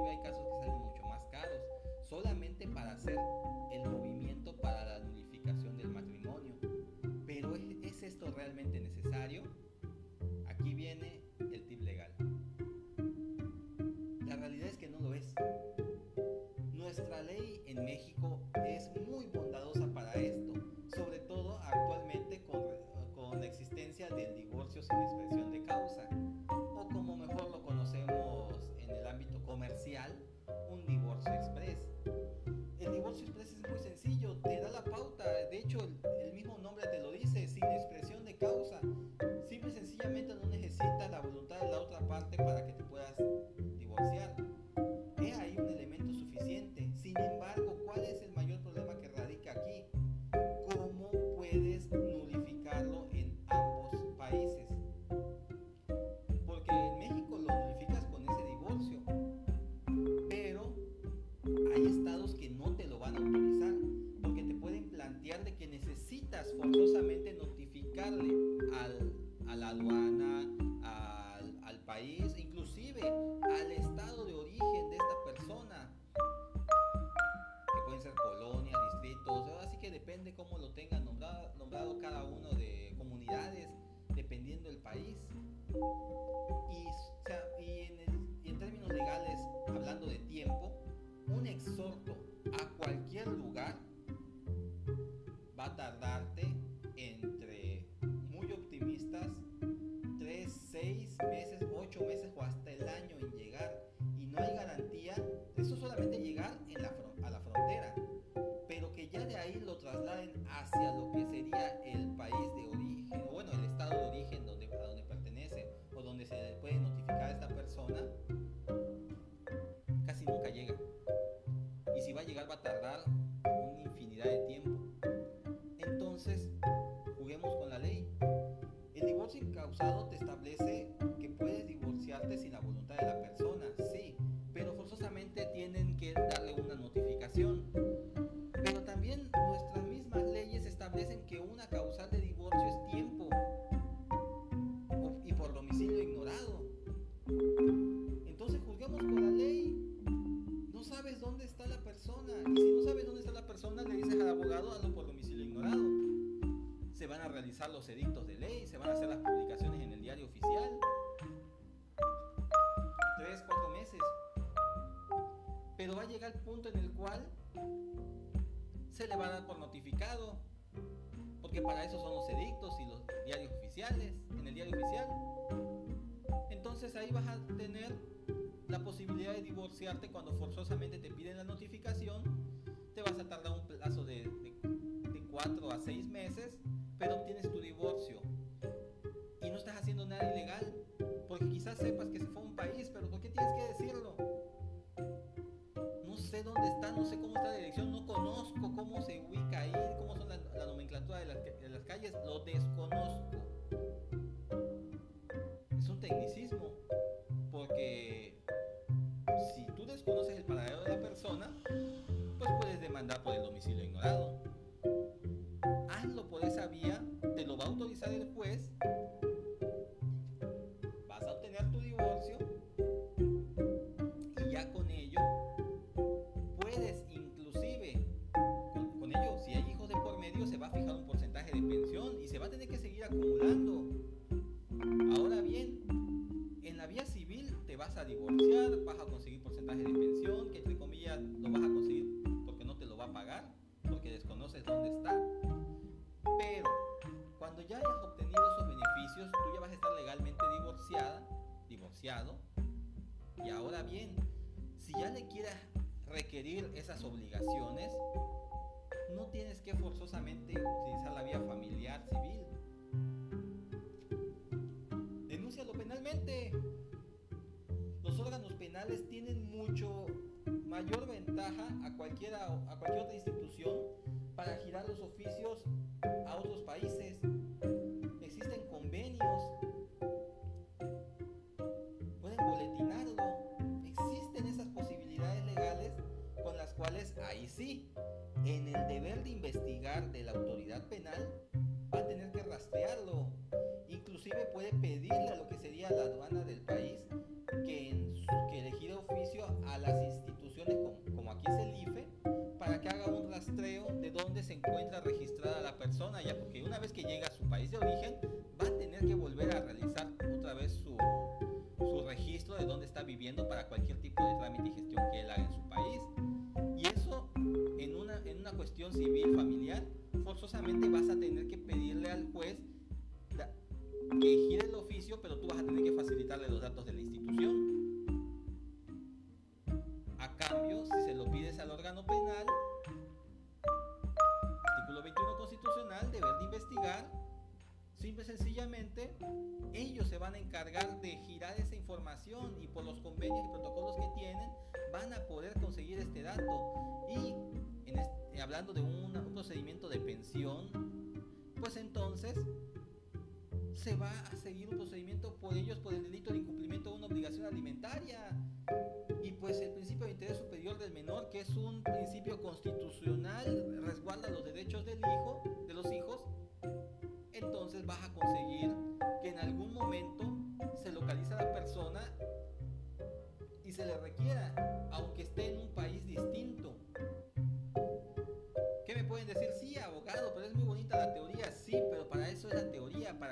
inclusive hay casos que salen mucho más caros, solamente para hacer divorcio incausado te establece que puedes divorciarte sin la voluntad de la persona, sí, pero forzosamente tienen que darle una notificación. Pero también nuestras mismas leyes establecen que una causal de divorcio es tiempo y por domicilio ignorado. Entonces juzguemos por la ley. No sabes dónde está la persona y si no sabes dónde está la persona le dices al abogado hazlo por domicilio ignorado. Se van a realizar los edictos se le va a dar por notificado, porque para eso son los edictos y los diarios oficiales, en el diario oficial. Entonces ahí vas a tener la posibilidad de divorciarte cuando forzosamente te piden la notificación, te vas a tardar un plazo de, de, de 4 a 6 no sé cómo está la dirección, no conozco cómo se ubica ahí, cómo son la, nomenclatura de las calles, lo desconozco. Es un tecnicismo. Y ahora bien, si ya le quieres requerir esas obligaciones, no tienes que forzosamente utilizar la vía familiar civil. Denúncialo penalmente. Los órganos penales tienen mucho mayor ventaja a, cualquiera, a cualquier otra institución para girar los oficios a otros países. Ahí sí en el deber de investigar de la autoridad penal, va a tener que rastrearlo. Inclusive puede pedirle a lo que sería la aduana del país familiar, forzosamente vas a tener que pedirle al juez que gire el oficio, pero tú vas a tener que facilitarle los datos de la institución. A cambio, si se lo pides al órgano penal, artículo 21 constitucional, deber de investigar, simple y sencillamente, ellos se van a encargar de girar esa información y por los convenios y protocolos que tienen, van a poder conseguir este dato. Y en este hablando de un, procedimiento de pensión, pues entonces se va a seguir un procedimiento por ellos por el delito de incumplimiento de una obligación alimentaria. Y pues el principio de interés superior del menor, que es un principio constitucional, resguarda los derechos del hijo, de los hijos, entonces vas a conseguir que en algún momento se localiza la persona y se le requiera, aunque esté en un país distinto.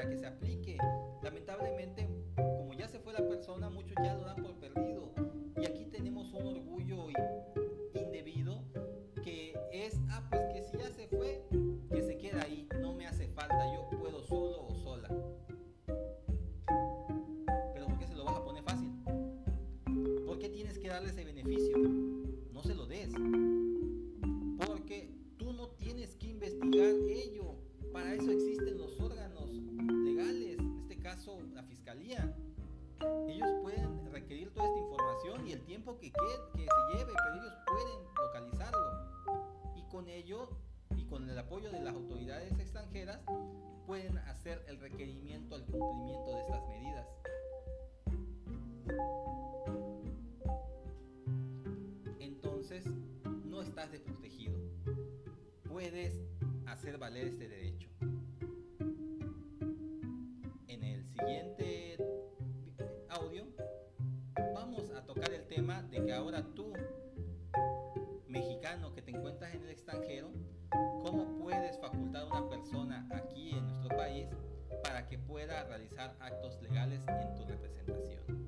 Que se aplique. La fiscalía. Ellos pueden requerir toda esta información y el tiempo que, que, que se lleve, pero ellos pueden localizarlo. Y con ello y con el apoyo de las autoridades extranjeras pueden hacer el requerimiento al cumplimiento de estas medidas. Entonces, no estás desprotegido puedes hacer valer este derecho. Encuentras en el extranjero, cómo puedes facultar a una persona aquí en nuestro país para que pueda realizar actos legales en tu representación.